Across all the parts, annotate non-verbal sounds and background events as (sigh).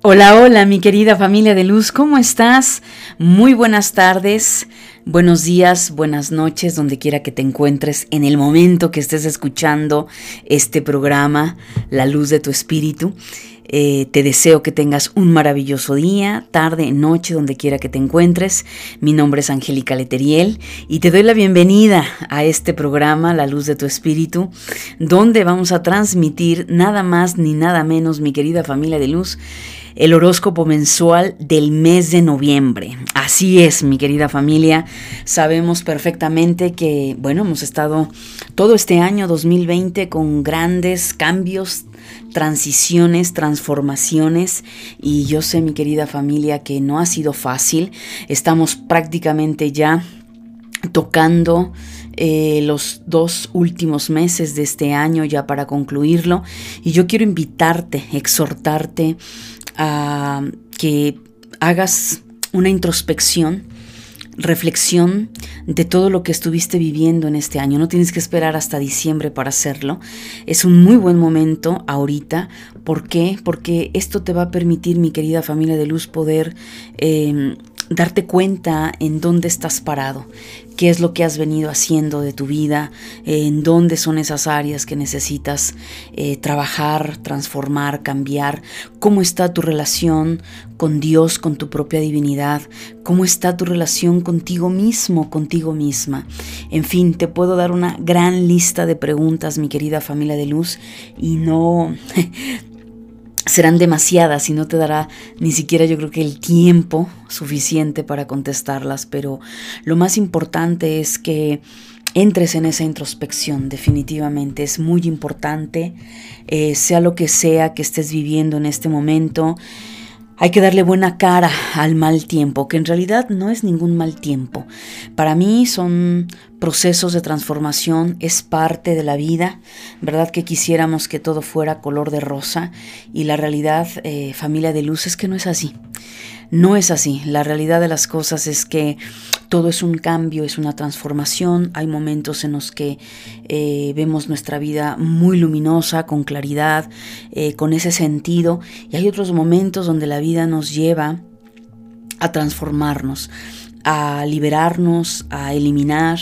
Hola, hola, mi querida familia de luz, ¿cómo estás? Muy buenas tardes, buenos días, buenas noches, donde quiera que te encuentres, en el momento que estés escuchando este programa, La Luz de tu Espíritu. Eh, te deseo que tengas un maravilloso día, tarde, noche, donde quiera que te encuentres. Mi nombre es Angélica Leteriel y te doy la bienvenida a este programa, La Luz de tu Espíritu, donde vamos a transmitir nada más ni nada menos, mi querida familia de luz, el horóscopo mensual del mes de noviembre. Así es, mi querida familia. Sabemos perfectamente que, bueno, hemos estado todo este año 2020 con grandes cambios, transiciones, transformaciones y yo sé, mi querida familia, que no ha sido fácil. Estamos prácticamente ya tocando eh, los dos últimos meses de este año ya para concluirlo y yo quiero invitarte, exhortarte a que hagas una introspección, reflexión de todo lo que estuviste viviendo en este año. No tienes que esperar hasta diciembre para hacerlo. Es un muy buen momento ahorita. ¿Por qué? Porque esto te va a permitir, mi querida familia de luz, poder eh, darte cuenta en dónde estás parado, qué es lo que has venido haciendo de tu vida, en dónde son esas áreas que necesitas eh, trabajar, transformar, cambiar, cómo está tu relación con Dios, con tu propia divinidad, cómo está tu relación contigo mismo, contigo misma. En fin, te puedo dar una gran lista de preguntas, mi querida familia de luz, y no (laughs) serán demasiadas y no te dará ni siquiera yo creo que el tiempo suficiente para contestarlas, pero lo más importante es que entres en esa introspección, definitivamente es muy importante, eh, sea lo que sea que estés viviendo en este momento. Hay que darle buena cara al mal tiempo, que en realidad no es ningún mal tiempo. Para mí son procesos de transformación, es parte de la vida, ¿verdad? Que quisiéramos que todo fuera color de rosa y la realidad, eh, familia de luz, es que no es así. No es así. La realidad de las cosas es que todo es un cambio, es una transformación. Hay momentos en los que eh, vemos nuestra vida muy luminosa, con claridad, eh, con ese sentido. Y hay otros momentos donde la vida nos lleva a transformarnos a liberarnos, a eliminar,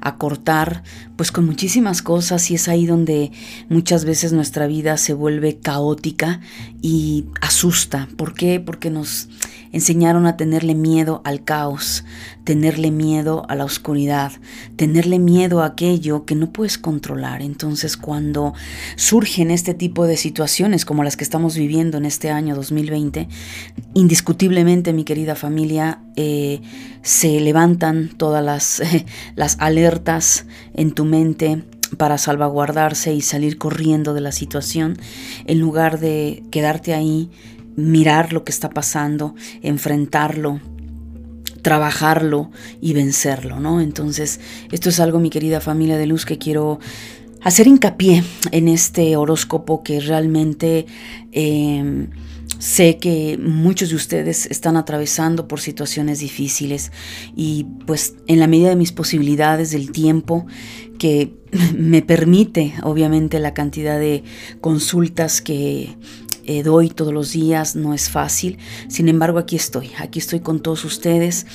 a cortar, pues con muchísimas cosas y es ahí donde muchas veces nuestra vida se vuelve caótica y asusta. ¿Por qué? Porque nos enseñaron a tenerle miedo al caos, tenerle miedo a la oscuridad, tenerle miedo a aquello que no puedes controlar. Entonces cuando surgen este tipo de situaciones como las que estamos viviendo en este año 2020, indiscutiblemente mi querida familia, eh, se levantan todas las, (laughs) las alertas en tu mente para salvaguardarse y salir corriendo de la situación en lugar de quedarte ahí mirar lo que está pasando, enfrentarlo, trabajarlo y vencerlo, ¿no? Entonces, esto es algo, mi querida familia de luz, que quiero hacer hincapié en este horóscopo que realmente em, sé que muchos de ustedes están atravesando por situaciones difíciles y pues en la medida de mis posibilidades del tiempo que (laughs) me permite obviamente la cantidad de consultas que eh, doy todos los días, no es fácil. Sin embargo, aquí estoy, aquí estoy con todos ustedes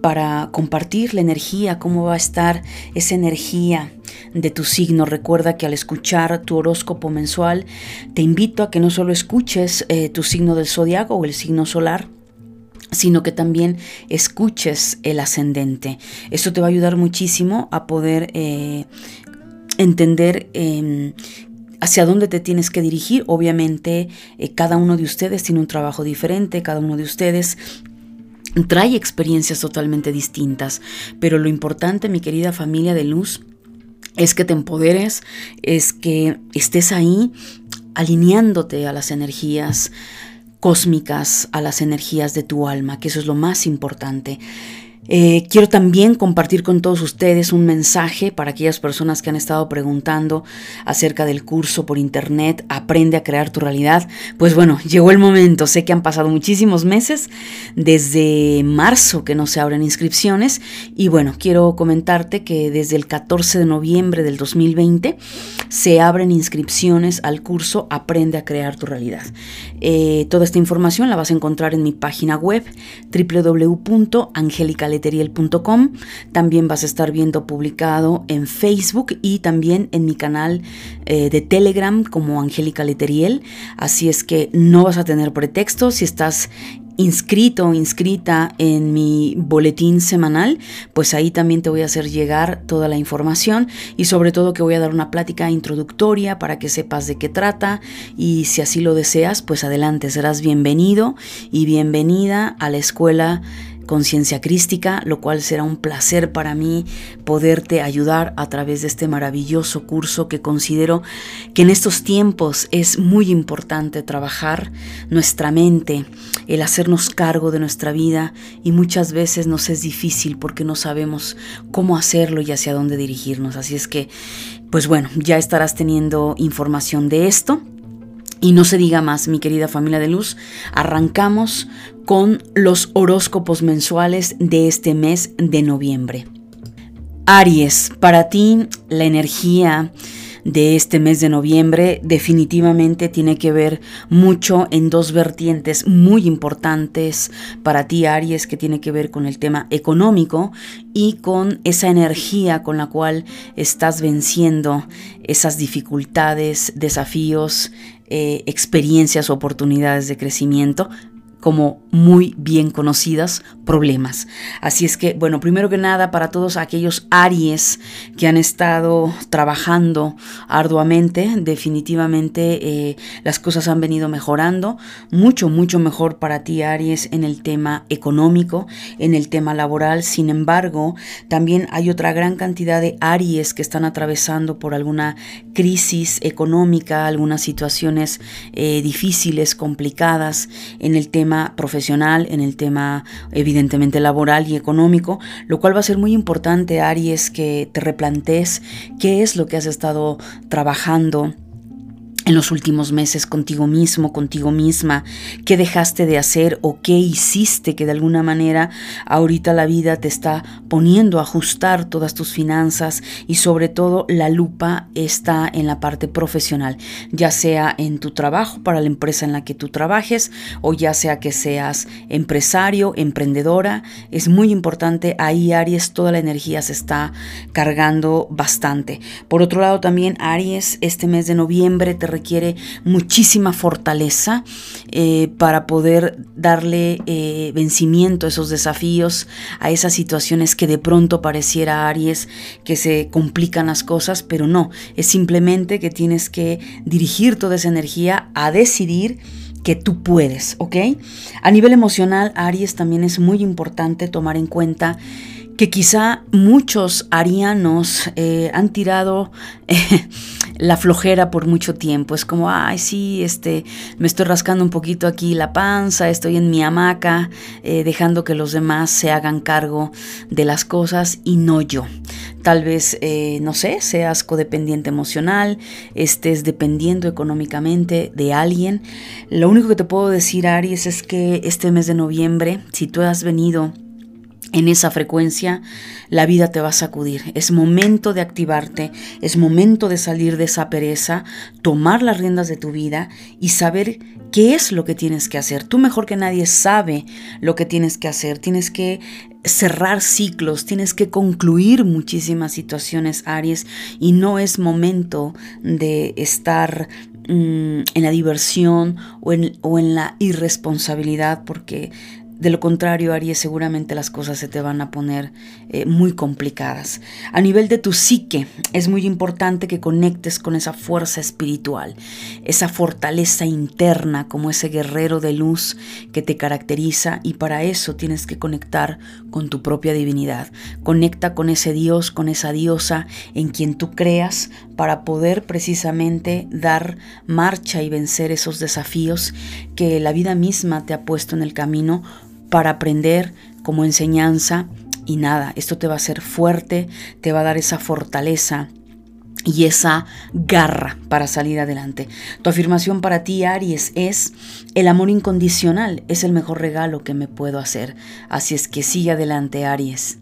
para compartir la energía, cómo va a estar esa energía de tu signo. Recuerda que al escuchar tu horóscopo mensual, te invito a que no solo escuches eh, tu signo del zodiaco o el signo solar, sino que también escuches el ascendente. Esto te va a ayudar muchísimo a poder eh, entender em, hacia dónde te tienes que dirigir. Obviamente, eh, cada uno de ustedes tiene un trabajo diferente, cada uno de ustedes trae experiencias totalmente distintas, pero lo importante, mi querida familia de luz, es que te empoderes, es que estés ahí alineándote a las energías cósmicas, a las energías de tu alma, que eso es lo más importante. Eh, quiero también compartir con todos ustedes un mensaje para aquellas personas que han estado preguntando acerca del curso por internet Aprende a crear tu realidad. Pues bueno, (laughs) llegó el momento. Sé que han pasado muchísimos meses desde marzo que no se abren inscripciones y bueno, quiero comentarte que desde el 14 de noviembre del 2020 se abren inscripciones al curso Aprende a crear tu realidad. Eh, toda esta información la vas a encontrar en mi página web www.angelical leteriel.com. También vas a estar viendo publicado en Facebook y también en mi canal eh, de Telegram como Angélica Leteriel. Así es que no vas a tener pretexto si estás inscrito o inscrita en mi boletín semanal, pues ahí también te voy a hacer llegar toda la información y sobre todo que voy a dar una plática introductoria para que sepas de qué trata y si así lo deseas, pues adelante, serás bienvenido y bienvenida a la escuela conciencia crística, lo cual será un placer para mí poderte ayudar a través de este maravilloso curso que considero que en estos tiempos es muy importante trabajar nuestra mente, el hacernos cargo de nuestra vida y muchas veces nos es difícil porque no sabemos cómo hacerlo y hacia dónde dirigirnos. Así es que, pues bueno, ya estarás teniendo información de esto. Y no se diga más, mi querida familia de luz, arrancamos con los horóscopos mensuales de este mes de noviembre. Aries, para ti la energía de este mes de noviembre definitivamente tiene que ver mucho en dos vertientes muy importantes para ti Aries que tiene que ver con el tema económico y con esa energía con la cual estás venciendo esas dificultades, desafíos, eh, experiencias, oportunidades de crecimiento como muy bien conocidas problemas. Así es que, bueno, primero que nada, para todos aquellos Aries que han estado trabajando arduamente, definitivamente eh, las cosas han venido mejorando, mucho, mucho mejor para ti, Aries, en el tema económico, en el tema laboral. Sin embargo, también hay otra gran cantidad de Aries que están atravesando por alguna crisis económica, algunas situaciones eh, difíciles, complicadas en el tema profesional, en el tema evidentemente laboral y económico, lo cual va a ser muy importante, Aries, que te replantes qué es lo que has estado trabajando en los últimos meses contigo mismo, contigo misma, qué dejaste de hacer o qué hiciste que de alguna manera ahorita la vida te está poniendo a ajustar todas tus finanzas y sobre todo la lupa está en la parte profesional, ya sea en tu trabajo para la empresa en la que tú trabajes o ya sea que seas empresario, emprendedora, es muy importante ahí Aries toda la energía se está cargando bastante. Por otro lado también Aries este mes de noviembre te requiere muchísima fortaleza eh, para poder darle eh, vencimiento a esos desafíos, a esas situaciones que de pronto pareciera Aries que se complican las cosas, pero no, es simplemente que tienes que dirigir toda esa energía a decidir que tú puedes, ¿ok? A nivel emocional, Aries también es muy importante tomar en cuenta que quizá muchos arianos eh, han tirado (laughs) la flojera por mucho tiempo. Es como, ay, sí, este, me estoy rascando un poquito aquí la panza, estoy en mi hamaca, eh, dejando que los demás se hagan cargo de las cosas y no yo. Tal vez, eh, no sé, seas codependiente emocional, estés dependiendo económicamente de alguien. Lo único que te puedo decir, Aries, es que este mes de noviembre, si tú has venido en esa frecuencia, la vida te va a sacudir. Es momento de activarte, es momento de salir de esa pereza, tomar las riendas de tu vida y saber qué es lo que tienes que hacer. Tú mejor que nadie sabe lo que tienes que hacer. Tienes que cerrar ciclos, tienes que concluir muchísimas situaciones, Aries, y no es momento de estar mm, en la diversión o en, o en la irresponsabilidad porque de lo contrario, Aries, seguramente las cosas se te van a poner eh, muy complicadas. A nivel de tu psique, es muy importante que conectes con esa fuerza espiritual, esa fortaleza interna como ese guerrero de luz que te caracteriza y para eso tienes que conectar con tu propia divinidad. Conecta con ese Dios, con esa diosa en quien tú creas para poder precisamente dar marcha y vencer esos desafíos que la vida misma te ha puesto en el camino para aprender como enseñanza Y nada, esto te va a hacer fuerte, te va a dar esa fortaleza y esa garra para salir adelante. Tu afirmación para ti, Aries, es el amor incondicional es el mejor regalo que me puedo hacer. Así es que sigue adelante, Aries.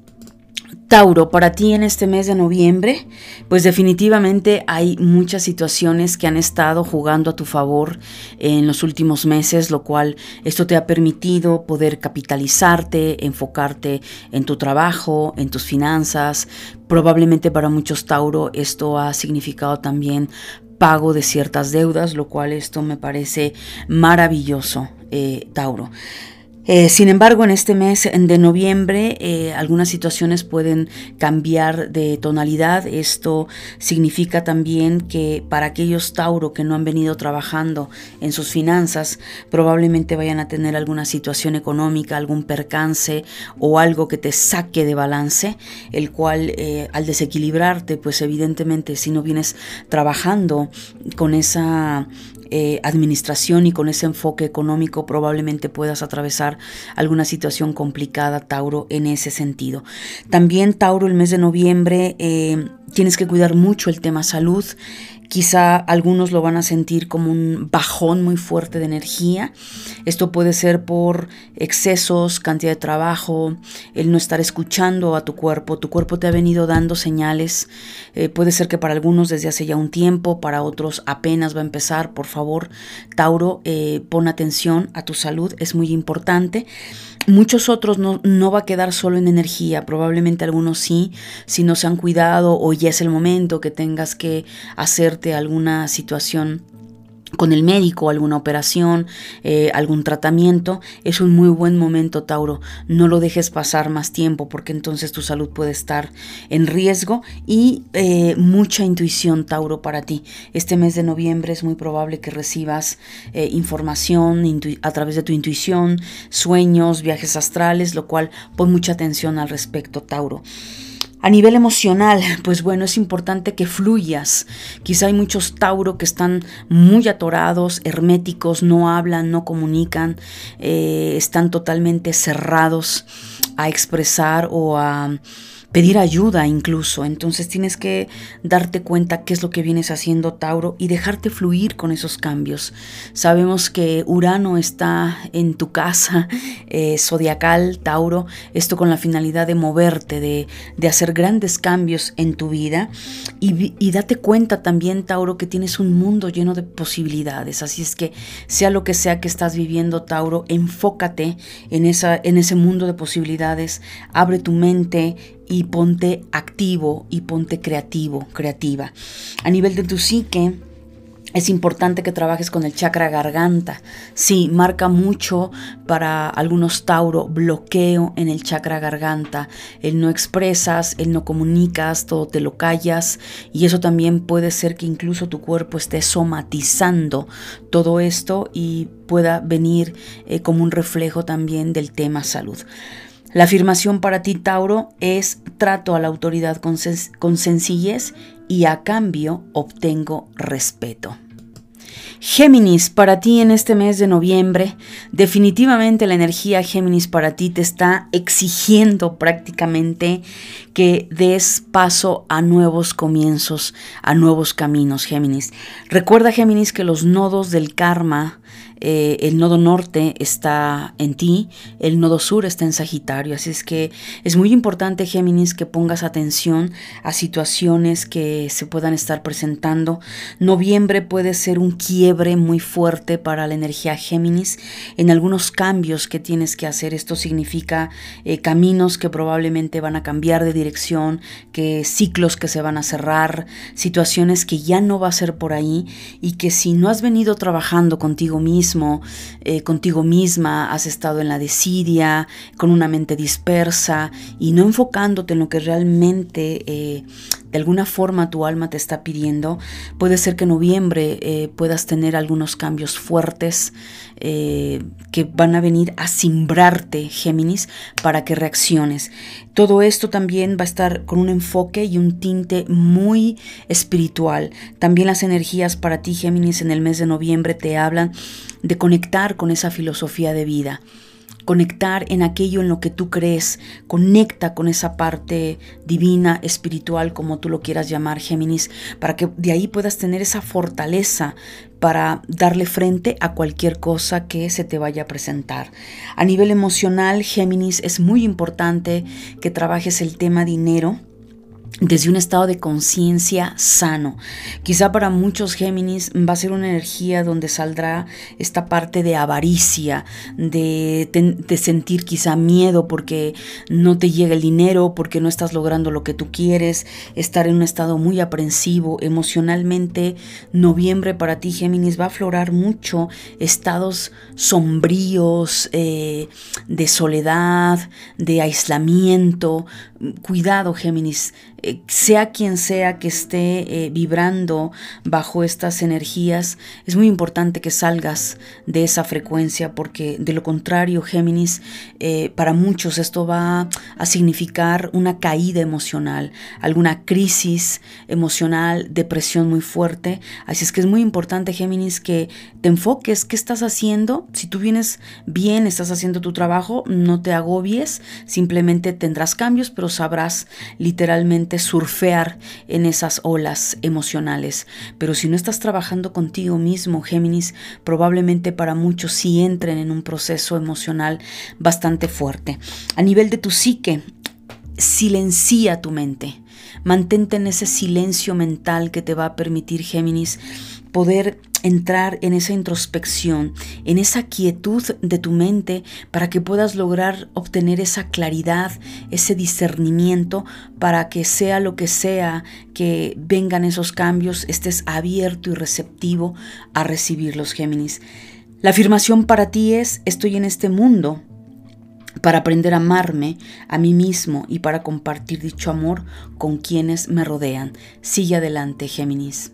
Tauro, para ti en este mes de noviembre, pues definitivamente hay muchas situaciones que han estado jugando a tu favor en los últimos meses, lo cual esto te ha permitido poder capitalizarte, enfocarte en tu trabajo, en tus finanzas. Probablemente para muchos Tauro esto ha significado también pago de ciertas deudas, lo cual esto me parece maravilloso, eh, Tauro. Eh, sin embargo, en este mes de noviembre eh, algunas situaciones pueden cambiar de tonalidad. Esto significa también que para aquellos Tauro que no han venido trabajando en sus finanzas, probablemente vayan a tener alguna situación económica, algún percance o algo que te saque de balance, el cual eh, al desequilibrarte, pues evidentemente si no vienes trabajando con esa eh, administración y con ese enfoque económico probablemente puedas atravesar alguna situación complicada, Tauro, en ese sentido. También, Tauro, el mes de noviembre eh, tienes que cuidar mucho el tema salud. Quizá algunos lo van a sentir como un bajón muy fuerte de energía. Esto puede ser por excesos, cantidad de trabajo, el no estar escuchando a tu cuerpo. Tu cuerpo te ha venido dando señales. Eh, puede ser que para algunos desde hace ya un tiempo, para otros apenas va a empezar. Por favor, Tauro, eh, pon atención a tu salud, es muy importante. Muchos otros no, no, va a quedar solo en energía, probablemente algunos sí, si no se han cuidado o ya es el momento que tengas que hacerte alguna situación con el médico, alguna operación, eh, algún tratamiento, es un muy buen momento, Tauro. No lo dejes pasar más tiempo porque entonces tu salud puede estar en riesgo y eh, mucha intuición, Tauro, para ti. Este mes de noviembre es muy probable que recibas eh, información a través de tu intuición, sueños, viajes astrales, lo cual pon mucha atención al respecto, Tauro. A nivel emocional, pues bueno, es importante que fluyas. Quizá hay muchos Tauro que están muy atorados, herméticos, no hablan, no comunican, eh, están totalmente cerrados a expresar o a pedir ayuda incluso. Entonces tienes que darte cuenta qué es lo que vienes haciendo Tauro y dejarte fluir con esos cambios. Sabemos que Urano está en tu casa (laughs) eh, zodiacal, Tauro, esto con la finalidad de moverte, de, de hacer grandes cambios en tu vida y, y date cuenta también, Tauro, que tienes un mundo lleno de posibilidades. Así es que sea lo que sea que estás viviendo, Tauro, enfócate en, esa, en ese mundo de posibilidades, abre tu mente y ponte activo y ponte creativo, creativa. A nivel de tu psique, es importante que trabajes con el chakra garganta. Sí, marca mucho para algunos Tauro bloqueo en el chakra garganta. El no expresas, el no comunicas, todo te lo callas y eso también puede ser que incluso tu cuerpo esté somatizando todo esto y pueda venir eh, como un reflejo también del tema salud. La afirmación para ti, Tauro, es trato a la autoridad con, sencillez y a cambio obtengo respeto. Géminis, para ti en este mes de noviembre, definitivamente la energía Géminis para ti te está exigiendo prácticamente que des paso a nuevos comienzos, a nuevos caminos, Géminis. Recuerda, Géminis, que los nodos del karma eh, el nodo norte está en ti, el nodo sur está en Sagitario, así es que es muy importante, Géminis, que pongas atención a situaciones que se puedan estar presentando. Noviembre puede ser un quiebre muy fuerte para la energía Géminis en algunos cambios que tienes que hacer. Esto significa eh, caminos que probablemente van a cambiar de dirección, que ciclos que se van a cerrar, situaciones que ya no va a ser por ahí y que si no has venido trabajando contigo mismo, eh, contigo misma, has estado en la desidia, con una mente dispersa y no enfocándote en lo que realmente eh, de alguna forma tu alma te está pidiendo, puede ser que en noviembre eh, puedas tener algunos cambios fuertes que van a venir a simbrarte, Géminis, para que reacciones. Todo esto también va a estar con un enfoque y un tinte muy espiritual. También las energías para ti, Géminis, en el mes de noviembre te hablan de conectar con esa filosofía de vida. Conectar en aquello en lo que tú crees, conecta con esa parte divina, espiritual, como tú lo quieras llamar, Géminis, para que de ahí puedas tener esa fortaleza para darle frente a cualquier cosa que se te vaya a presentar. A nivel emocional, Géminis, es muy importante que trabajes el tema dinero desde un estado de conciencia sano. Quizá para muchos Géminis va a ser una energía donde saldrá esta parte de avaricia, de, sentir quizá miedo porque no te llega el dinero, porque no estás logrando lo que tú quieres, estar en un estado muy aprensivo emocionalmente. Noviembre para ti Géminis va a aflorar mucho estados sombríos, eh, de soledad, de aislamiento. Cuidado Géminis, eh, sea quien sea que esté eh, vibrando bajo estas energías, es muy importante que salgas de esa frecuencia porque de lo contrario, Géminis, eh, para muchos esto va a significar una caída emocional, alguna crisis emocional, depresión muy fuerte. Así es que es muy importante, Géminis, que te enfoques qué estás haciendo. Si tú vienes bien, estás haciendo tu trabajo, no te agobies, simplemente tendrás cambios, pero sabrás literalmente surfear en esas olas emocionales. Pero si no estás trabajando contigo mismo, Géminis, probablemente para muchos sí entren en un proceso emocional bastante fuerte. A nivel de tu psique, silencia tu mente. Mantente en ese silencio mental que te va a permitir, Géminis, poder entrar en esa introspección, en esa quietud de tu mente para que puedas lograr obtener esa claridad, ese discernimiento para que sea lo que sea que vengan esos cambios, estés abierto y receptivo a recibir los Géminis. La afirmación para ti es, estoy en este mundo para aprender a amarme a mí mismo y para compartir dicho amor con quienes me rodean. Sigue adelante, Géminis.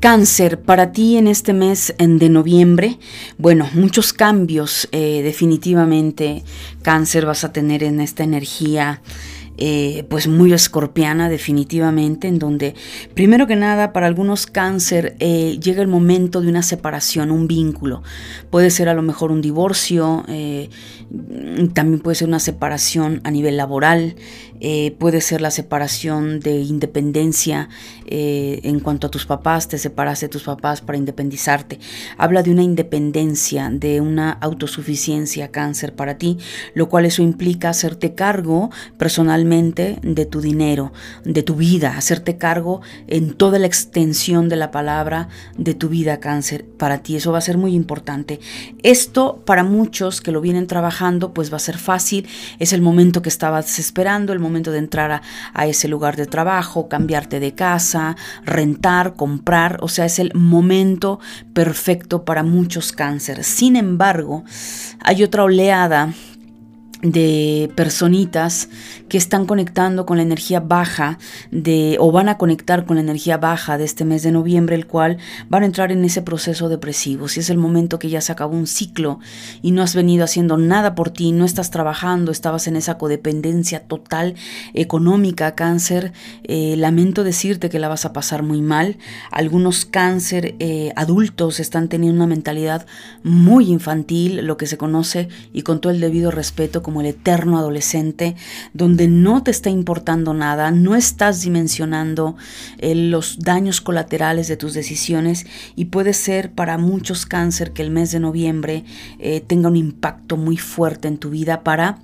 Cáncer, para ti en este mes de noviembre, bueno, muchos cambios eh, definitivamente. Cáncer vas a tener en esta energía eh, pues muy escorpiana definitivamente, en donde primero que nada para algunos cáncer eh, llega el momento de una separación, un vínculo. Puede ser a lo mejor un divorcio, eh, también puede ser una separación a nivel laboral, puede ser la separación de independencia en cuanto a tus papás, te separaste de tus papás para independizarte. Habla de una independencia, de una autosuficiencia cáncer para ti, lo cual eso implica hacerte cargo personal de tu dinero, de tu vida, hacerte cargo en toda la extensión de la palabra de tu vida cáncer. Para ti eso va a ser muy importante. Esto para muchos que lo vienen trabajando pues va a ser fácil. Es el momento que estabas esperando, el momento de entrar a, a ese lugar de trabajo, cambiarte de casa, rentar, comprar. O sea, es el momento perfecto para muchos cánceres. Sin embargo, hay otra oleada de personitas que están conectando con la energía baja de o van a conectar con la energía baja de este mes de noviembre, el cual van a entrar en ese proceso depresivo. Si es el momento que ya se acabó un ciclo y no has venido haciendo nada por ti, no estás trabajando, estabas en esa codependencia total económica, cáncer, eh, lamento decirte que la vas a pasar muy mal. Algunos cáncer eh, adultos están teniendo una mentalidad muy infantil, lo que se conoce y con todo el debido respeto el eterno adolescente, donde no te está importando nada, no estás dimensionando eh, los daños colaterales de tus decisiones y puede ser para muchos cáncer que el mes de noviembre eh, tenga un impacto muy fuerte en tu vida para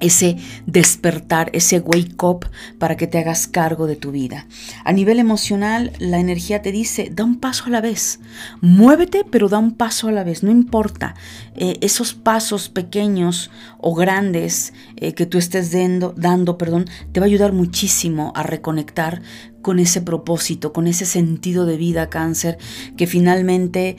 ese despertar, ese wake up para que te hagas cargo de tu vida. A nivel emocional, la energía te dice, da un paso a la vez, muévete, pero da un paso a la vez, no importa. Eh, esos pasos pequeños o grandes eh, que tú estés dando, dando, perdón, te va a ayudar muchísimo a reconectar con ese propósito, con ese sentido de vida, cáncer, que finalmente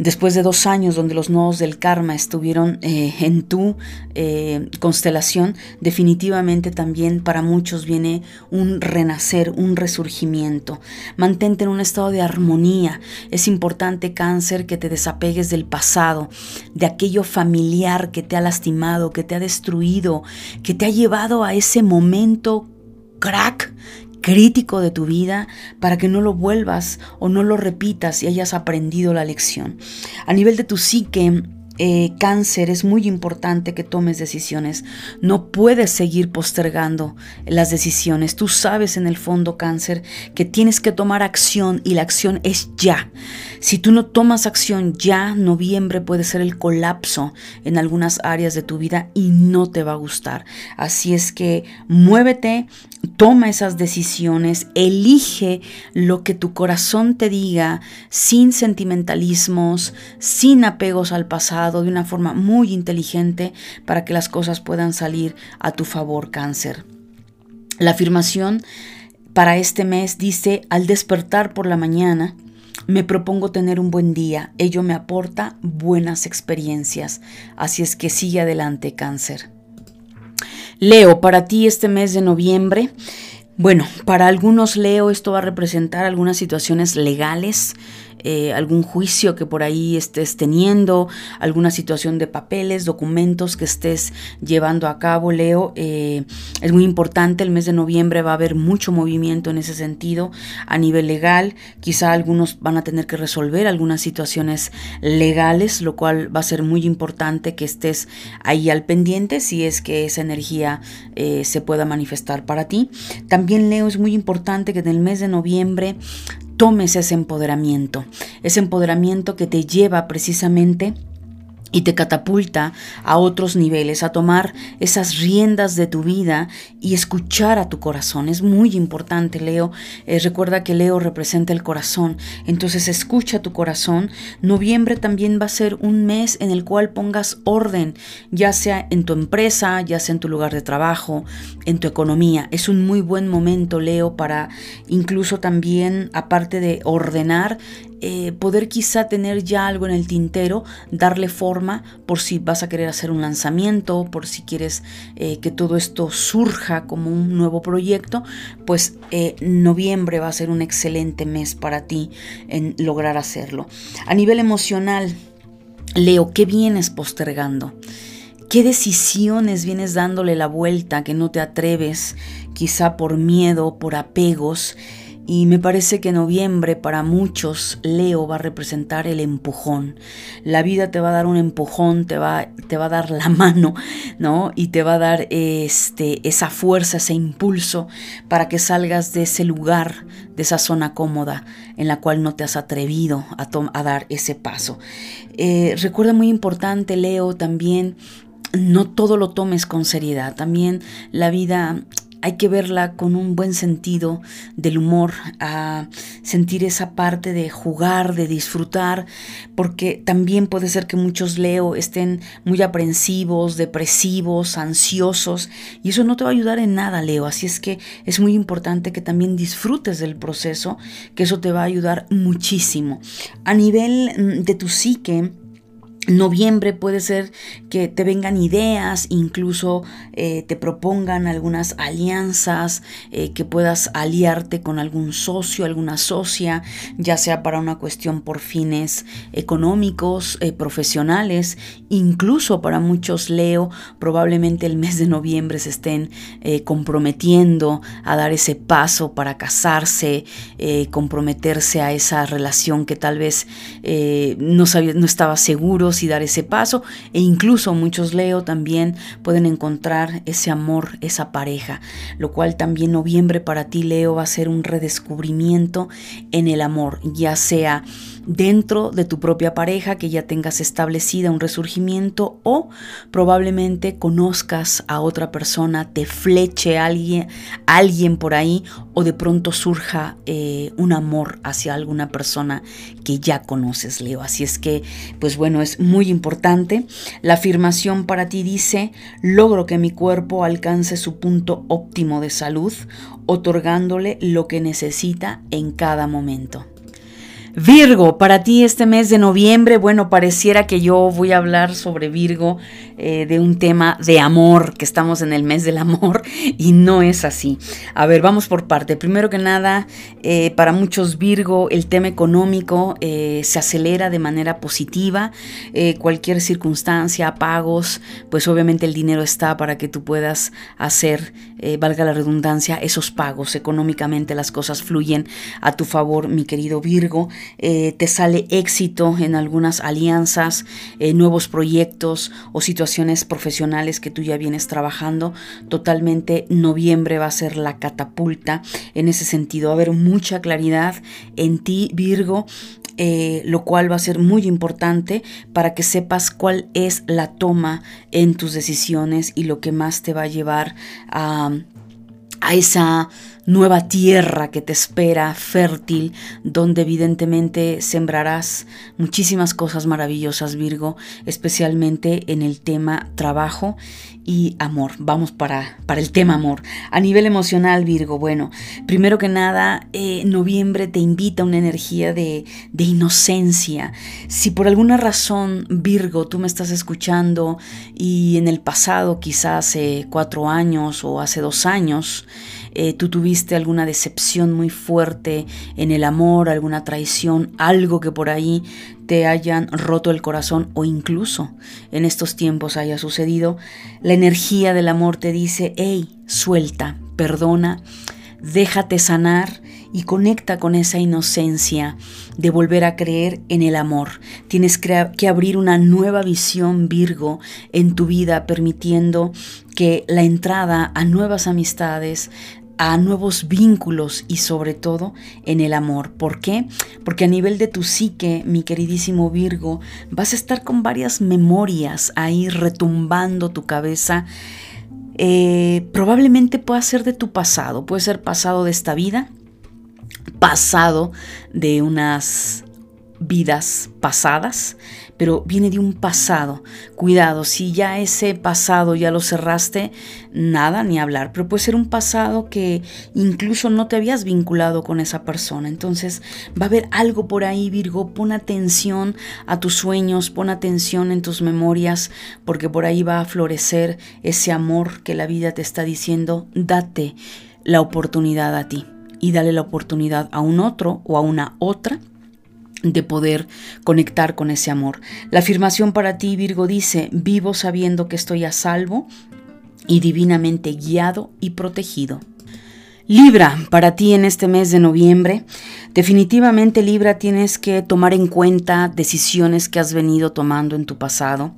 Después de dos años donde los nodos del karma estuvieron eh, en tu eh, constelación, definitivamente también para muchos viene un renacer, un resurgimiento. Mantente en un estado de armonía. Es importante, cáncer, que te desapegues del pasado, de aquello familiar que te ha lastimado, que te ha destruido, que te ha llevado a ese momento crack crítico de tu vida para que no lo vuelvas o no lo repitas y hayas aprendido la lección. A nivel de tu psique, eh, cáncer, es muy importante que tomes decisiones. No puedes seguir postergando las decisiones. Tú sabes en el fondo, cáncer, que tienes que tomar acción y la acción es ya. Si tú no tomas acción ya, noviembre puede ser el colapso en algunas áreas de tu vida y no te va a gustar. Así es que muévete, toma esas decisiones, elige lo que tu corazón te diga sin sentimentalismos, sin apegos al pasado, de una forma muy inteligente para que las cosas puedan salir a tu favor, cáncer. La afirmación para este mes dice, al despertar por la mañana, me propongo tener un buen día, ello me aporta buenas experiencias, así es que sigue adelante, cáncer. Leo, para ti este mes de noviembre, bueno, para algunos Leo esto va a representar algunas situaciones legales, eh, algún juicio que por ahí estés teniendo, alguna situación de papeles, documentos que estés llevando a cabo, Leo. Eh, es muy importante, el mes de noviembre va a haber mucho movimiento en ese sentido a nivel legal. Quizá algunos van a tener que resolver algunas situaciones legales, lo cual va a ser muy importante que estés ahí al pendiente si es que esa energía eh, se pueda manifestar para ti. También, Leo, es muy importante que en el mes de noviembre tomes ese empoderamiento, ese empoderamiento que te lleva precisamente y te catapulta a otros niveles, a tomar esas riendas de tu vida y escuchar a tu corazón. Es muy importante, Leo. Eh, recuerda que Leo representa el corazón, entonces escucha tu corazón. Noviembre también va a ser un mes en el cual pongas orden, ya sea en tu empresa, ya sea en tu lugar de trabajo, en tu economía. Es un muy buen momento, Leo, para incluso también, aparte de ordenar, eh, poder quizá tener ya algo en el tintero, darle forma por si vas a querer hacer un lanzamiento, por si quieres eh, que todo esto surja como un nuevo proyecto, pues eh, noviembre va a ser un excelente mes para ti en lograr hacerlo. A nivel emocional, Leo, ¿qué vienes postergando? ¿Qué decisiones vienes dándole la vuelta que no te atreves, quizá por miedo, por apegos? Y me parece que noviembre para muchos Leo va a representar el empujón. La vida te va a dar un empujón, te va, te va a dar la (laughs) mano, ¿no? Y te va a dar este, esa fuerza, ese impulso para que salgas de ese lugar, de esa zona cómoda en la cual no te has atrevido a, a dar ese paso. Eh, recuerda muy importante, Leo, también no todo lo tomes con seriedad. También la vida hay que verla con un buen sentido del humor, a sentir esa parte de jugar, de disfrutar, porque también puede ser que muchos Leo estén muy aprensivos, depresivos, ansiosos, y eso no te va a ayudar en nada, Leo. Así es que es muy importante que también disfrutes del proceso, que eso te va a ayudar muchísimo. A nivel mm, de tu psique, Noviembre puede ser que te vengan ideas, incluso eh, te propongan algunas alianzas, eh, que puedas aliarte con algún socio, alguna socia, ya sea para una cuestión por fines económicos, eh, profesionales, incluso para muchos Leo, probablemente el mes de noviembre se estén comprometiendo a dar ese paso para casarse, comprometerse a esa relación que tal vez no, sabía, no estaba seguro y dar ese paso. E incluso muchos Leo también pueden encontrar ese amor, esa pareja, lo cual también noviembre para ti Leo va a ser un redescubrimiento en el amor, ya sea dentro de tu propia pareja que ya tengas establecida un resurgimiento o probablemente conozcas a otra persona, te fleche alguien, alguien por ahí o de pronto surja eh, un amor hacia alguna persona que ya conoces, Leo. Así es que, pues bueno, es muy importante. La afirmación para ti dice, logro que mi cuerpo alcance su punto óptimo de salud, otorgándole lo que necesita en cada momento. Virgo, para ti este mes de noviembre, bueno, pareciera que yo voy a hablar sobre Virgo eh, de un tema de amor, que estamos en el mes del amor y no es así. A ver, vamos por parte. Primero que nada, eh, para muchos Virgo el tema económico eh, se acelera de manera positiva. cualquier circunstancia, pagos, pues obviamente el dinero está para que tú puedas hacer, valga la redundancia, esos pagos. Económicamente las cosas fluyen a tu favor, mi querido Virgo. Eh, te sale éxito en algunas alianzas, eh, nuevos proyectos o situaciones profesionales que tú ya vienes trabajando. Totalmente noviembre va a ser la catapulta en ese sentido. Va a haber mucha claridad en ti, Virgo, eh, lo cual va a ser muy importante para que sepas cuál es la toma en tus decisiones y lo que más te va a llevar a, a esa nueva tierra que te espera, fértil, donde evidentemente sembrarás muchísimas cosas maravillosas, Virgo, especialmente en el tema trabajo y amor. Vamos para, para el tema amor. A nivel emocional, Virgo, bueno, primero que nada, eh, noviembre te invita a una energía de, de inocencia. Si por alguna razón, Virgo, tú me estás escuchando y en el pasado, quizás hace cuatro años o hace dos años, eh, tú tuviste alguna decepción muy fuerte en el amor, alguna traición, algo que por ahí te hayan roto el corazón o incluso en estos tiempos haya sucedido, la energía del amor te dice, hey, suelta, perdona, déjate sanar y conecta con esa inocencia de volver a creer en el amor. Tienes que abrir una nueva visión Virgo en tu vida, permitiendo que la entrada a nuevas amistades, a nuevos vínculos y sobre todo en el amor. ¿Por qué? Porque a nivel de tu psique, mi queridísimo Virgo, vas a estar con varias memorias ahí retumbando tu cabeza. Eh, probablemente pueda ser de tu pasado, puede ser pasado de esta vida, pasado de unas vidas pasadas, pero viene de un pasado. Cuidado, si ya ese pasado ya lo cerraste, nada ni hablar, pero puede ser un pasado que incluso no te habías vinculado con esa persona. Entonces va a haber algo por ahí, Virgo, pon atención a tus sueños, pon atención en tus memorias, porque por ahí va a florecer ese amor que la vida te está diciendo, date la oportunidad a ti y dale la oportunidad a un otro o a una otra de poder conectar con ese amor. La afirmación para ti, Virgo, dice, vivo sabiendo que estoy a salvo y divinamente guiado y protegido. Libra, para ti en este mes de noviembre, definitivamente Libra tienes que tomar en cuenta decisiones que has venido tomando en tu pasado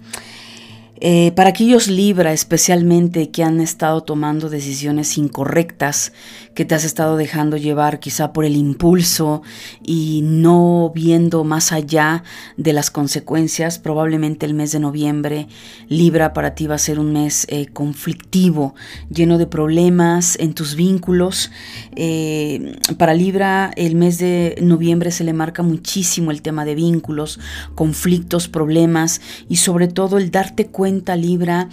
eh, para aquellos Libra especialmente que han estado tomando decisiones incorrectas, que te has estado dejando llevar quizá por el impulso y no viendo más allá de las consecuencias, probablemente el mes de noviembre Libra para ti va a ser un mes eh, conflictivo, lleno de problemas en tus vínculos. Eh, para Libra el mes de noviembre se le marca muchísimo el tema de vínculos, conflictos, problemas y sobre todo el darte cuenta Libra,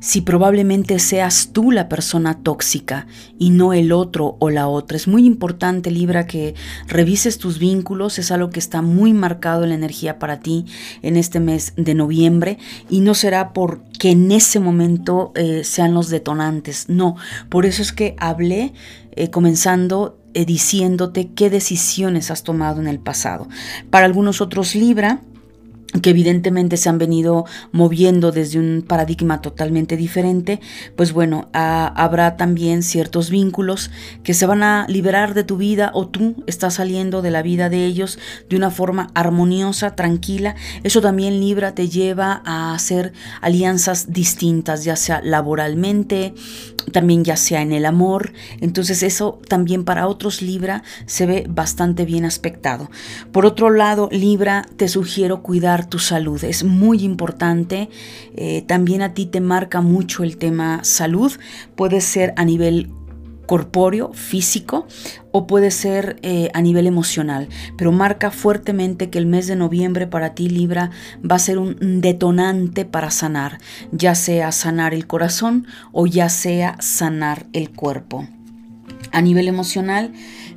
si probablemente seas tú la persona tóxica y no el otro o la otra. Es muy importante, Libra, que revises tus vínculos. Es algo que está muy marcado en la energía para ti en este mes de noviembre y no será porque en ese momento eh, sean los detonantes. No, por eso es que hablé eh, comenzando eh, diciéndote qué decisiones has tomado en el pasado. Para algunos otros Libra, que evidentemente se han venido moviendo desde un paradigma totalmente diferente, pues bueno, habrá también ciertos vínculos que se van a liberar de tu vida o tú estás saliendo de la vida de ellos de una forma armoniosa, tranquila. Eso también Libra te lleva a hacer alianzas distintas, ya sea laboralmente, también ya sea en el amor. Entonces eso también para otros Libra se ve bastante bien aspectado. Por otro lado, Libra, te sugiero cuidar tu salud. Es muy importante. Eh, también a ti te marca mucho el tema salud. Puede ser a nivel corpóreo, físico, o puede ser eh, a nivel emocional, pero marca fuertemente que el mes de noviembre para ti Libra va a ser un detonante para sanar, ya sea sanar el corazón o ya sea sanar el cuerpo. A nivel emocional,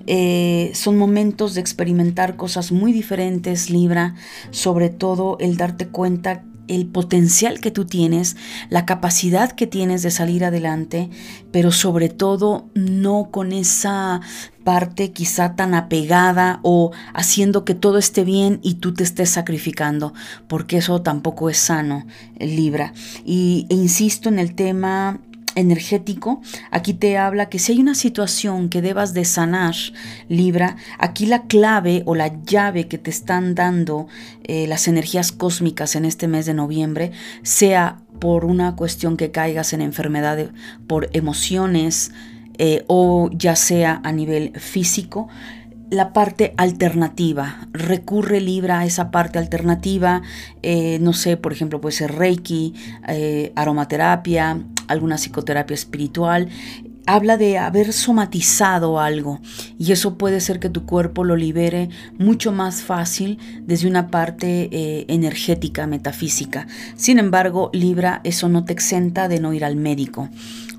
eh, son momentos de experimentar cosas muy diferentes, Libra, sobre todo el darte cuenta el potencial que tú tienes, la capacidad que tienes de salir adelante, pero sobre todo no con esa parte quizá tan apegada o haciendo que todo esté bien y tú te estés sacrificando, porque eso tampoco es sano, Libra. Y e insisto en el tema energético, aquí te habla que si hay una situación que debas de sanar, Libra, aquí la clave o la llave que te están dando eh, las energías cósmicas en este mes de noviembre, sea por una cuestión que caigas en enfermedad, por emociones, eh, o ya sea a nivel físico, la parte alternativa. Recurre Libra a esa parte alternativa. Eh, no sé, por ejemplo, puede ser Reiki, eh, aromaterapia, alguna psicoterapia espiritual habla de haber somatizado algo y eso puede ser que tu cuerpo lo libere mucho más fácil desde una parte eh, energética, metafísica. Sin embargo, Libra, eso no te exenta de no ir al médico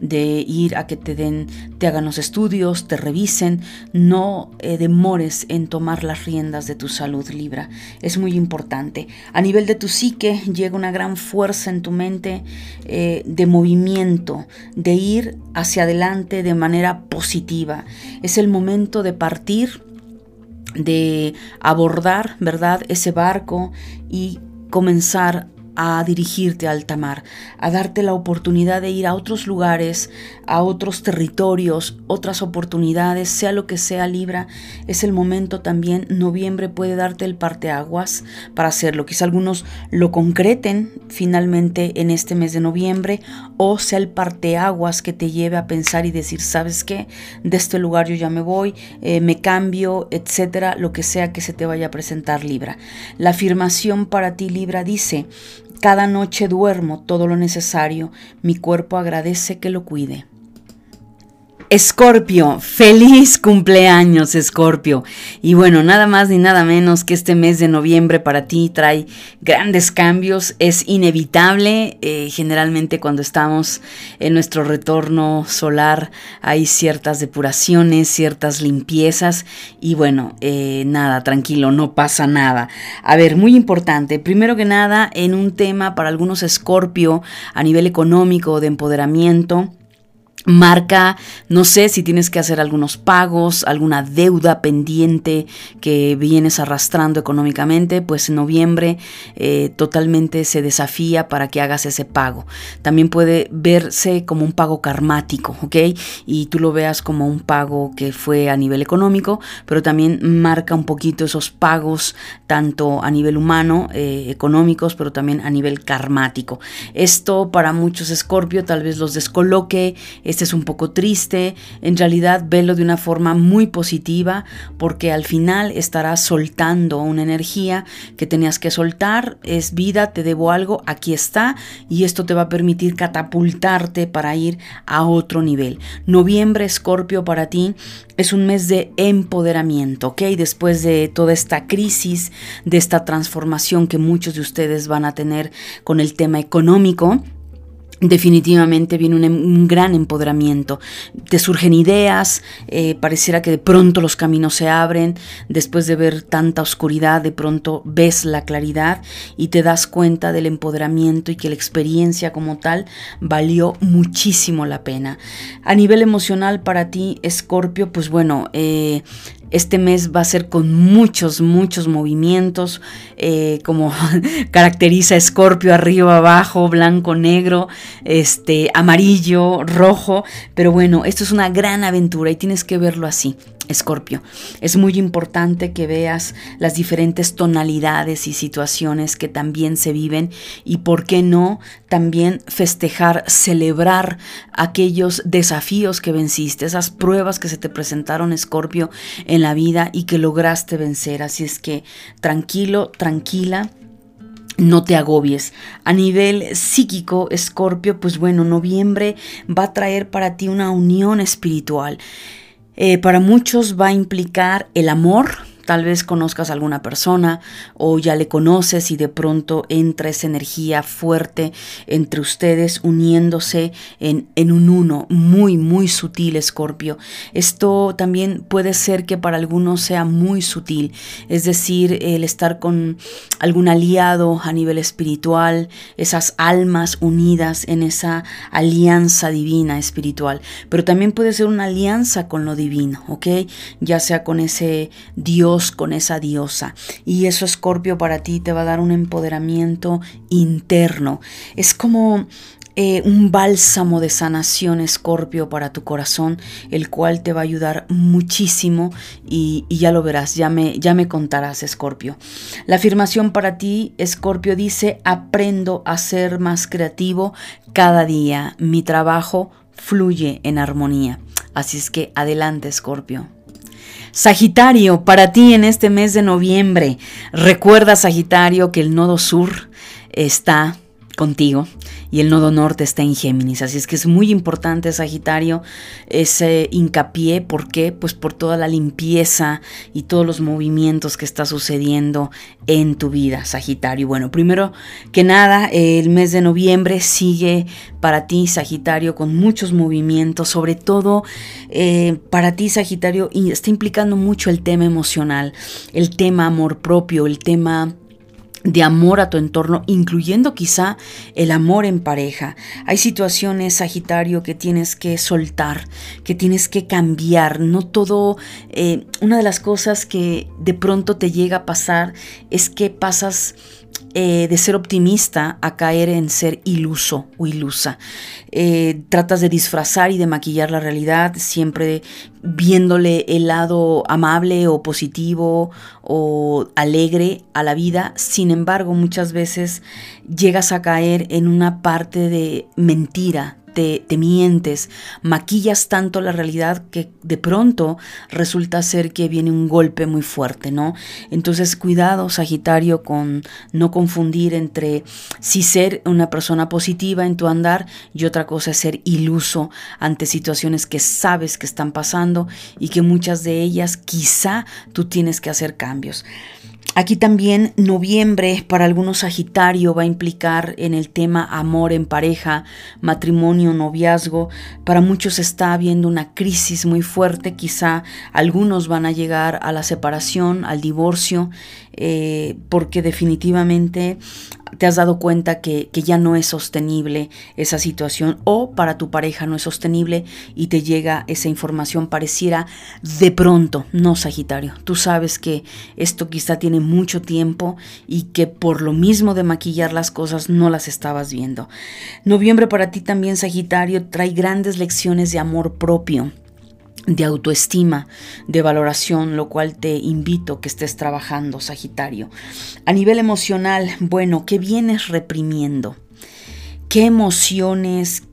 de ir a que te den, te hagan los estudios, te revisen, no eh, demores en tomar las riendas de tu salud Libra. Es muy importante. A nivel de tu psique llega una gran fuerza en tu mente eh, de movimiento, de ir hacia adelante de manera positiva. Es el momento de partir de abordar, ¿verdad?, ese barco y comenzar a dirigirte a alta mar, a darte la oportunidad de ir a otros lugares, a otros territorios, otras oportunidades, sea lo que sea Libra, es el momento también, noviembre puede darte el parteaguas para hacerlo. Quizá algunos lo concreten finalmente en este mes de noviembre o sea el parteaguas que te lleve a pensar y decir, ¿sabes qué? De este lugar yo ya me voy, eh, me cambio, etcétera, lo que sea que se te vaya a presentar Libra. La afirmación para ti Libra dice, cada noche duermo todo lo necesario, mi cuerpo agradece que lo cuide. Escorpio, feliz cumpleaños Escorpio. Y bueno, nada más ni nada menos que este mes de noviembre para ti trae grandes cambios. Es inevitable, eh, generalmente cuando estamos en nuestro retorno solar hay ciertas depuraciones, ciertas limpiezas. Y bueno, eh, nada, tranquilo, no pasa nada. A ver, muy importante, primero que nada, en un tema para algunos Escorpio a nivel económico de empoderamiento marca, no sé si tienes que hacer algunos pagos, alguna deuda pendiente que vienes arrastrando económicamente, pues en noviembre eh, totalmente se desafía para que hagas ese pago. También puede verse como un pago karmático, ¿ok? Y tú lo veas como un pago que fue a nivel económico, pero también marca un poquito esos pagos, tanto a nivel humano, eh, económicos, pero también a nivel karmático. Esto para muchos Escorpio tal vez los descoloque, este es un poco triste, en realidad velo de una forma muy positiva porque al final estarás soltando una energía que tenías que soltar, es vida, te debo algo, aquí está y esto te va a permitir catapultarte para ir a otro nivel. Noviembre, Escorpio, para ti es un mes de empoderamiento, ¿ok? Después de toda esta crisis, de esta transformación que muchos de ustedes van a tener con el tema económico, Definitivamente viene em, un, gran empoderamiento. Te surgen ideas, eh, pareciera que de pronto los caminos se abren, después de ver tanta oscuridad, de pronto ves la claridad y te das cuenta del empoderamiento y que la experiencia como tal valió muchísimo la pena. A nivel emocional para ti, Escorpio, pues bueno, eh, este mes va a ser con muchos, muchos movimientos, eh, como (laughs) caracteriza Escorpio, arriba, abajo, blanco, negro, este, amarillo, rojo. Pero bueno, esto es una gran aventura y tienes que verlo así. Escorpio, es muy importante que veas las diferentes tonalidades y situaciones que también se viven y, por qué no, también festejar, celebrar aquellos desafíos que venciste, esas pruebas que se te presentaron, Escorpio, en la vida y que lograste vencer. Así es que tranquilo, tranquila no te agobies. A nivel psíquico, Escorpio, pues bueno, noviembre va a traer para ti una unión espiritual. Eh, para muchos va a implicar el amor, Tal vez conozcas a alguna persona o ya le conoces y de pronto entra esa energía fuerte entre ustedes uniéndose en, en un uno muy, muy sutil, Escorpio. Esto también puede ser que para algunos sea muy sutil, es decir, el estar con algún aliado a nivel espiritual, esas almas unidas en esa alianza divina espiritual, pero también puede ser una alianza con lo divino, ¿ok? Ya sea con ese Dios con esa diosa. Y eso, Escorpio, para ti te va a dar un empoderamiento interno. Es como eh, un bálsamo de sanación, Escorpio, para tu corazón, el cual te va a ayudar muchísimo y, ya lo verás, ya me, ya me contarás, Escorpio. La afirmación para ti, Escorpio, dice, aprendo a ser más creativo cada día. Mi trabajo fluye en armonía. Así es que adelante, Escorpio. Sagitario, para ti en este mes de noviembre, recuerda, Sagitario, que el nodo sur está contigo y el nodo norte está en Géminis. Así es que es muy importante, Sagitario, ese hincapié. ¿Por qué? Pues por toda la limpieza y todos los movimientos que está sucediendo en tu vida, Sagitario. Bueno, primero que nada, el mes de noviembre sigue para ti, Sagitario, con muchos movimientos, sobre todo eh, para ti, Sagitario, y está implicando mucho el tema emocional, el tema amor propio, el tema de amor a tu entorno, incluyendo quizá el amor en pareja. Hay situaciones, Sagitario, que tienes que soltar, que tienes que cambiar. No todo, eh, una de las cosas que de pronto te llega a pasar es que pasas eh, de ser optimista a caer en ser iluso o ilusa. Eh, tratas de disfrazar y de maquillar la realidad, siempre viéndole el lado amable o positivo o alegre a la vida. Sin embargo, muchas veces llegas a caer en una parte de mentira, te, mientes, maquillas tanto la realidad que de pronto resulta ser que viene un golpe muy fuerte, ¿no? Entonces cuidado, Sagitario, con no confundir entre si ser una persona positiva en tu andar y otra cosa es ser iluso ante situaciones que sabes que están pasando y que muchas de ellas quizá tú tienes que hacer cambios. Aquí también noviembre para algunos Sagitario va a implicar en el tema amor en pareja, matrimonio, noviazgo. Para muchos está habiendo una crisis muy fuerte, quizá algunos van a llegar a la separación, al divorcio, eh, porque definitivamente te has dado cuenta que, que, ya no es sostenible esa situación o para tu pareja no es sostenible y te llega esa información pareciera de pronto, no Sagitario. Tú sabes que esto quizá tiene mucho tiempo y que por lo mismo de maquillar las cosas no las estabas viendo. Noviembre para ti también Sagitario trae grandes lecciones de amor propio de autoestima, de valoración, lo cual te invito que estés trabajando, Sagitario. A nivel emocional, bueno, ¿qué vienes reprimiendo? ¿Qué emociones,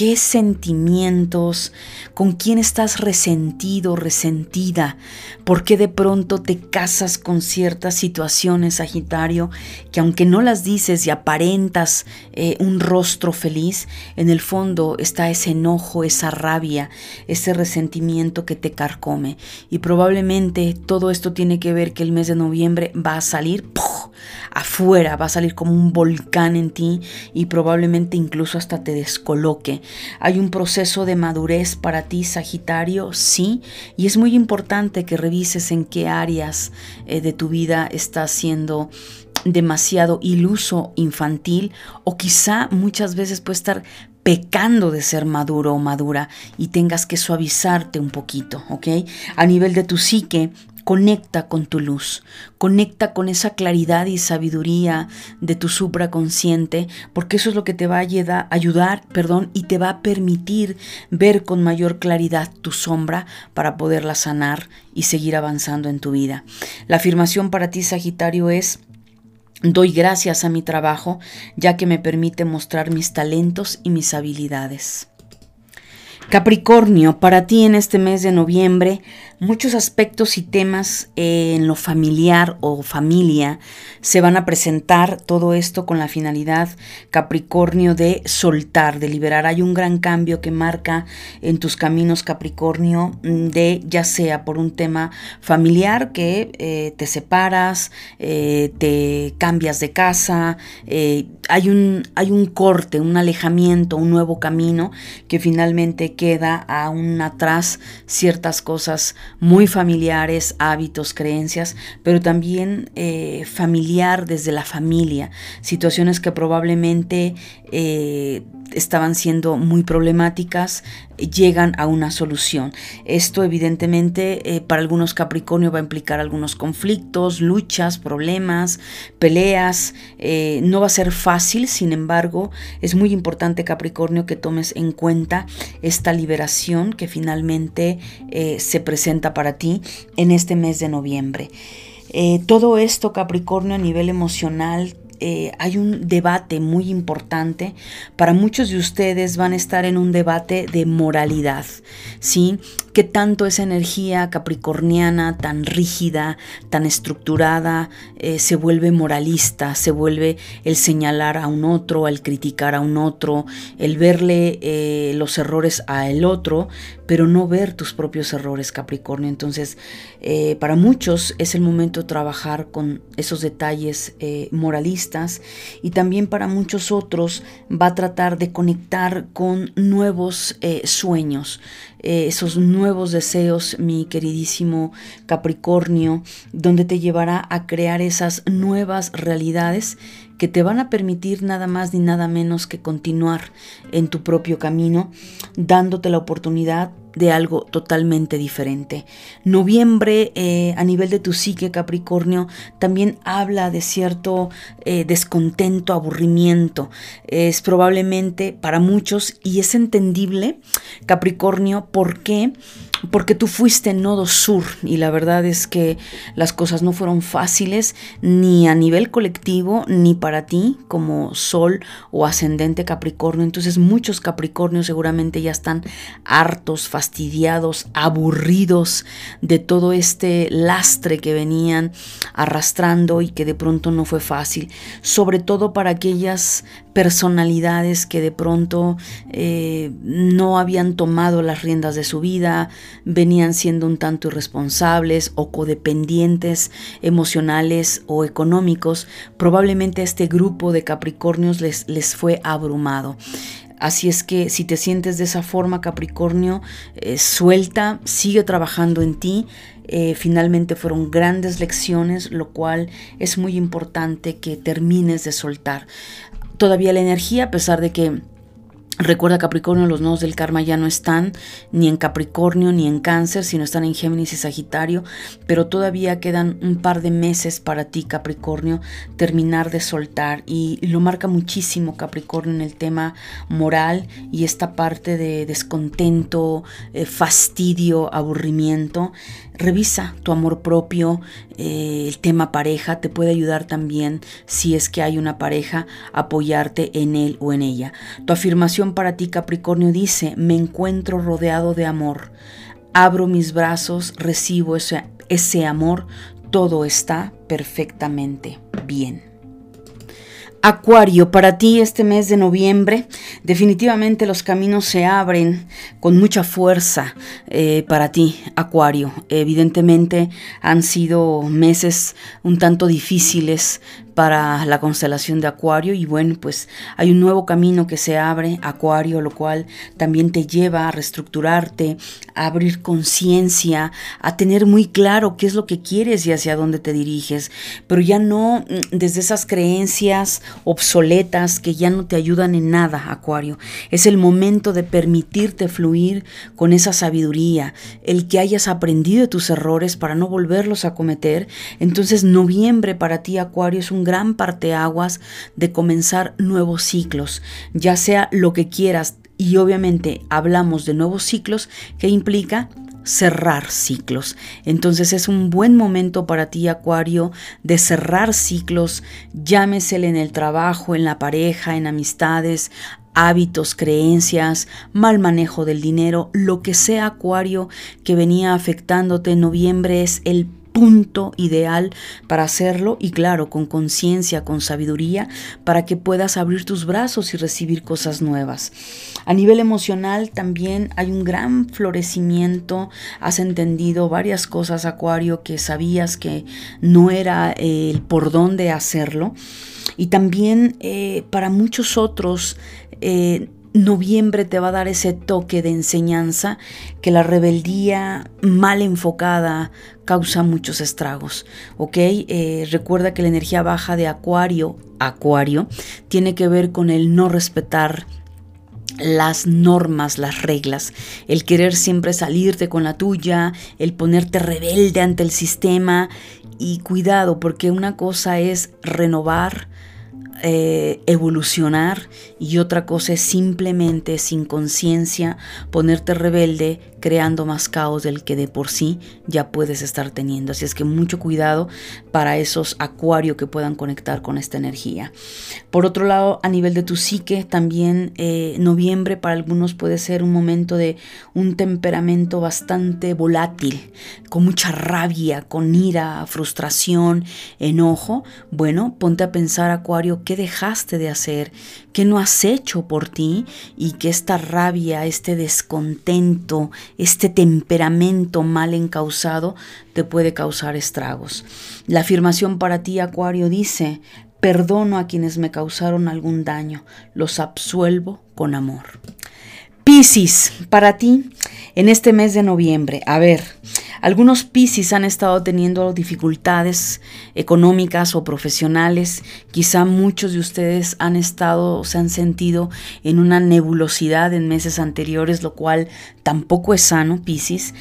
qué sentimientos, con quién estás resentido, resentida, por qué de pronto te casas con ciertas situaciones, Sagitario, que aunque no las dices y aparentas eh, un rostro feliz, en el fondo está ese enojo, esa rabia, ese resentimiento que te carcome. Y probablemente todo esto tiene que ver que el mes de noviembre va a salir afuera, va a salir como un volcán en ti y probablemente incluso hasta te descoloque. Hay un proceso de madurez para ti, Sagitario, sí, y es muy importante que revises en qué áreas eh, de tu vida estás siendo demasiado iluso, infantil, o quizá muchas veces puede estar pecando de ser maduro o madura y tengas que suavizarte un poquito, ¿ok? A nivel de tu psique, Conecta con tu luz, conecta con esa claridad y sabiduría de tu supraconsciente, porque eso es lo que te va a ayudar, perdón, y te va a permitir ver con mayor claridad tu sombra para poderla sanar y seguir avanzando en tu vida. La afirmación para ti, Sagitario, es Doy gracias a mi trabajo, ya que me permite mostrar mis talentos y mis habilidades. Capricornio, para ti en este mes de noviembre, muchos aspectos y temas en lo familiar o familia se van a presentar. Todo esto con la finalidad, Capricornio, de soltar, de liberar. Hay un gran cambio que marca en tus caminos, Capricornio, de ya sea por un tema familiar que eh, te separas, eh, te cambias de casa, eh, hay, un, hay un corte, un alejamiento, un nuevo camino que finalmente queda aún atrás ciertas cosas muy familiares, hábitos, creencias, pero también eh, familiar desde la familia, situaciones que probablemente eh, estaban siendo muy problemáticas, llegan a una solución. Esto evidentemente eh, para algunos Capricornio va a implicar algunos conflictos, luchas, problemas, peleas. Eh, no va a ser fácil, sin embargo, es muy importante Capricornio que tomes en cuenta esta liberación que finalmente eh, se presenta para ti en este mes de noviembre. todo esto Capricornio a nivel emocional eh, hay un debate muy importante. Para muchos de ustedes van a estar en un debate de moralidad, ¿sí? ¿Qué tanto esa energía capricorniana tan rígida, tan estructurada, eh, se vuelve moralista, se vuelve el señalar a un otro, el criticar a un otro, el verle eh, los errores a el otro, pero no ver tus propios errores, Capricornio. Entonces, para muchos es el momento de trabajar con esos detalles moralistas y también para muchos otros va a tratar de conectar con nuevos eh, sueños, eh, esos nuevos deseos, mi queridísimo Capricornio, donde te llevará a crear esas nuevas realidades que te van a permitir nada más ni nada menos que continuar en tu propio camino, dándote la oportunidad de algo totalmente diferente. Noviembre eh, a nivel de tu psique Capricornio también habla de cierto eh, descontento, aburrimiento. Es probablemente para muchos y es entendible Capricornio por qué porque tú fuiste nodo sur y la verdad es que las cosas no fueron fáciles ni a nivel colectivo ni para ti como sol o ascendente Capricornio. Entonces muchos Capricornios seguramente ya están hartos, fastidiados, aburridos de todo este lastre que venían arrastrando y que de pronto no fue fácil. Sobre todo para aquellas personalidades que de pronto eh, no habían tomado las riendas de su vida, venían siendo un tanto irresponsables o codependientes emocionales o económicos, probablemente este grupo de Capricornios les, les fue abrumado. Así es que si te sientes de esa forma, Capricornio, eh, suelta, sigue trabajando en ti. Eh, finalmente fueron grandes lecciones, lo cual es muy importante que termines de soltar todavía la energía, a pesar de que Recuerda Capricornio, los nodos del karma ya no están ni en Capricornio ni en Cáncer, sino están en Géminis y Sagitario, pero todavía quedan un par de meses para ti Capricornio terminar de soltar y lo marca muchísimo Capricornio en el tema moral y esta parte de descontento, eh, fastidio, aburrimiento. Revisa tu amor propio, eh, el tema pareja, te puede ayudar también si es que hay una pareja, apoyarte en él o en ella. Tu afirmación para ti, Capricornio, dice, me encuentro rodeado de amor, abro mis brazos, recibo ese, ese amor, todo está perfectamente bien. Acuario, para ti este mes de noviembre definitivamente los caminos se abren con mucha fuerza eh, para ti, Acuario. Evidentemente han sido meses un tanto difíciles para la constelación de Acuario y bueno, pues hay un nuevo camino que se abre, Acuario, lo cual también te lleva a reestructurarte, a abrir conciencia, a tener muy claro qué es lo que quieres y hacia dónde te diriges, pero ya no mm, desde esas creencias obsoletas que ya no te ayudan en nada, Acuario. Es el momento de permitirte fluir con esa sabiduría, el que hayas aprendido de tus errores para no volverlos a cometer. Entonces, noviembre para ti, Acuario, es un gran parteaguas de comenzar nuevos ciclos, ya sea lo que quieras. Y obviamente hablamos de nuevos ciclos que implica cerrar ciclos. Entonces es un buen momento para ti, Acuario, de cerrar ciclos, llámesele en el trabajo, en la pareja, en amistades, hábitos, creencias, mal manejo del dinero, lo que sea, Acuario, que venía afectándote en noviembre es el punto ideal para hacerlo y claro, con conciencia, con sabiduría, para que puedas abrir tus brazos y recibir cosas nuevas. A nivel emocional también hay un gran florecimiento, has entendido varias cosas, Acuario, que sabías que no era el por dónde hacerlo. Y también eh, para muchos otros, eh, noviembre te va a dar ese toque de enseñanza que la rebeldía mal enfocada causa muchos estragos, ¿ok? Eh, recuerda que la energía baja de Acuario, Acuario, tiene que ver con el no respetar las normas, las reglas, el querer siempre salirte con la tuya, el ponerte rebelde ante el sistema y cuidado porque una cosa es renovar, eh, evolucionar y otra cosa es simplemente sin conciencia ponerte rebelde creando más caos del que de por sí ya puedes estar teniendo. Así es que mucho cuidado para esos acuarios que puedan conectar con esta energía. Por otro lado, a nivel de tu psique, también eh, noviembre para algunos puede ser un momento de un temperamento bastante volátil, con mucha rabia, con ira, frustración, enojo. Bueno, ponte a pensar, acuario, ¿qué dejaste de hacer? ¿Qué no has hecho por ti? Y que esta rabia, este descontento, este temperamento mal encausado te puede causar estragos. La afirmación para ti, Acuario, dice, perdono a quienes me causaron algún daño, los absuelvo con amor. Piscis, para ti, en este mes de noviembre, a ver, algunos Piscis han estado teniendo dificultades económicas o profesionales. Quizá muchos de ustedes han estado, se han sentido en una nebulosidad en meses anteriores, lo cual tampoco es sano, Piscis.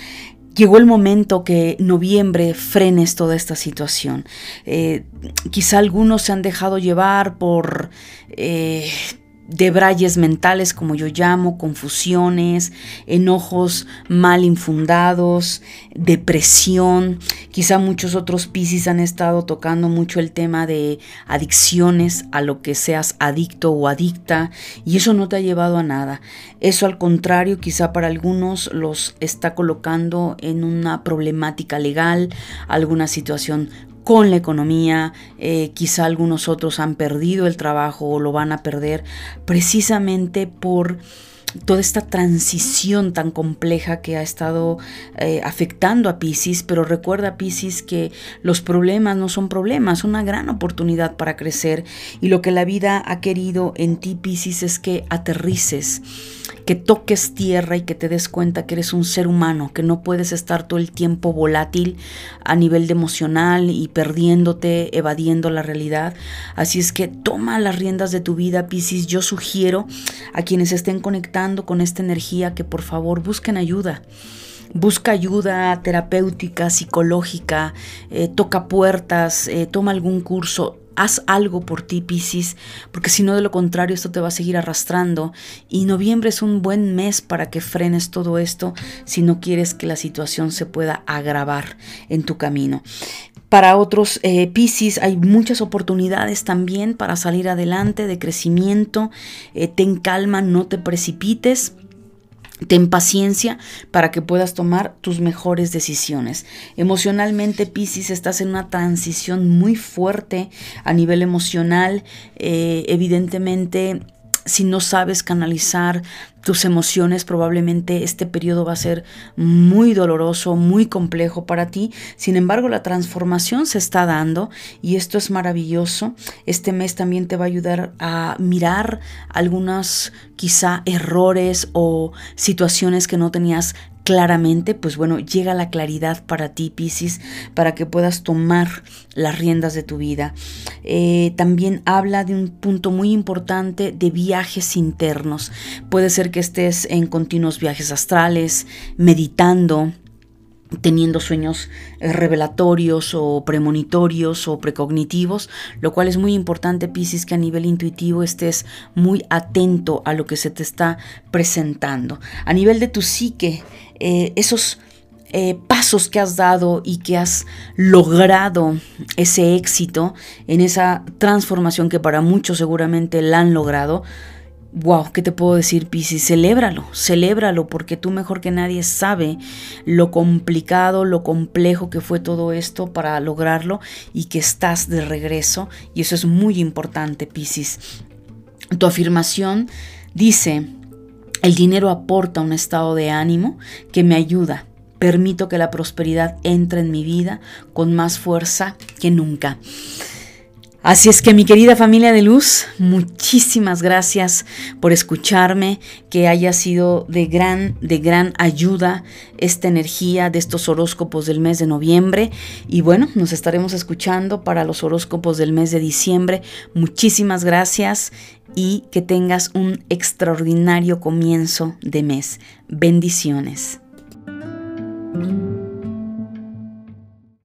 Llegó el momento que noviembre frenes toda esta situación. Eh, quizá algunos se han dejado llevar por eh, debrayes mentales, como yo llamo, confusiones, enojos mal infundados, depresión. Quizá muchos otros Piscis han estado tocando mucho el tema de adicciones, a lo que seas adicto o adicta, y eso no te ha llevado a nada. Eso al contrario, quizá para algunos los está colocando en una problemática legal, alguna situación con la economía, eh, quizá algunos otros han perdido el trabajo o lo van a perder precisamente por toda esta transición tan compleja que ha estado eh, afectando a Pisces, pero recuerda Pisces que los problemas no son problemas, una gran oportunidad para crecer y lo que la vida ha querido en ti Pisces es que aterrices, que toques tierra y que te des cuenta que eres un ser humano, que no puedes estar todo el tiempo volátil a nivel de emocional y perdiéndote, evadiendo la realidad. Así es que toma las riendas de tu vida, Pisces. Yo sugiero a quienes estén conectados con esta energía que por favor busquen ayuda. Busca ayuda terapéutica, psicológica, eh, toca puertas, eh, toma algún curso, haz algo por ti, Piscis, porque si no, de lo contrario, esto te va a seguir arrastrando. Y noviembre es un buen mes para que frenes todo esto si no quieres que la situación se pueda agravar en tu camino. Para otros eh, Piscis hay muchas oportunidades también para salir adelante, de crecimiento. Eh, ten calma, no te precipites. Ten paciencia para que puedas tomar tus mejores decisiones. Emocionalmente, Piscis, estás en una transición muy fuerte a nivel emocional. Eh, evidentemente, si no sabes canalizar tus emociones, probablemente este periodo va a ser muy doloroso, muy complejo para ti. Sin embargo, la transformación se está dando y esto es maravilloso. Este mes también te va a ayudar a mirar algunos quizá errores o situaciones que no tenías claramente, pues bueno, llega la claridad para ti, Piscis, para que puedas tomar las riendas de tu vida. Eh, también habla de un punto muy importante de viajes internos. Puede ser que estés en continuos viajes astrales, meditando, teniendo sueños eh, revelatorios o premonitorios o precognitivos, lo cual es muy importante, Piscis, que a nivel intuitivo estés muy atento a lo que se te está presentando. A nivel de tu psique, eh, esos eh, pasos que has dado y que has logrado ese éxito en esa transformación que para muchos seguramente la han logrado, Wow, ¿qué te puedo decir, Piscis? Celébralo, celébralo, porque tú mejor que nadie sabe lo complicado, lo complejo que fue todo esto para lograrlo y que estás de regreso. Y eso es muy importante, Piscis. Tu afirmación dice, el dinero aporta un estado de ánimo que me ayuda. Permito que la prosperidad entre en mi vida con más fuerza que nunca. Así es que mi querida familia de luz, muchísimas gracias por escucharme, que haya sido de gran, de gran ayuda esta energía de estos horóscopos del mes de noviembre. Y bueno, nos estaremos escuchando para los horóscopos del mes de diciembre. Muchísimas gracias y que tengas un extraordinario comienzo de mes. Bendiciones.